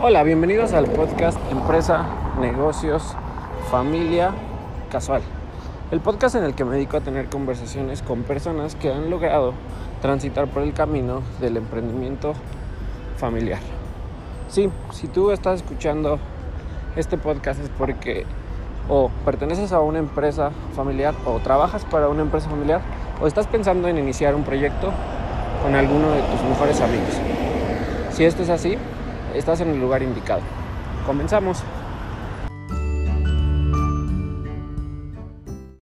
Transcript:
Hola, bienvenidos al podcast Empresa, Negocios, Familia, Casual. El podcast en el que me dedico a tener conversaciones con personas que han logrado transitar por el camino del emprendimiento familiar. Sí, si tú estás escuchando este podcast es porque o perteneces a una empresa familiar o trabajas para una empresa familiar o estás pensando en iniciar un proyecto con alguno de tus mejores amigos. Si esto es así, estás en el lugar indicado. Comenzamos.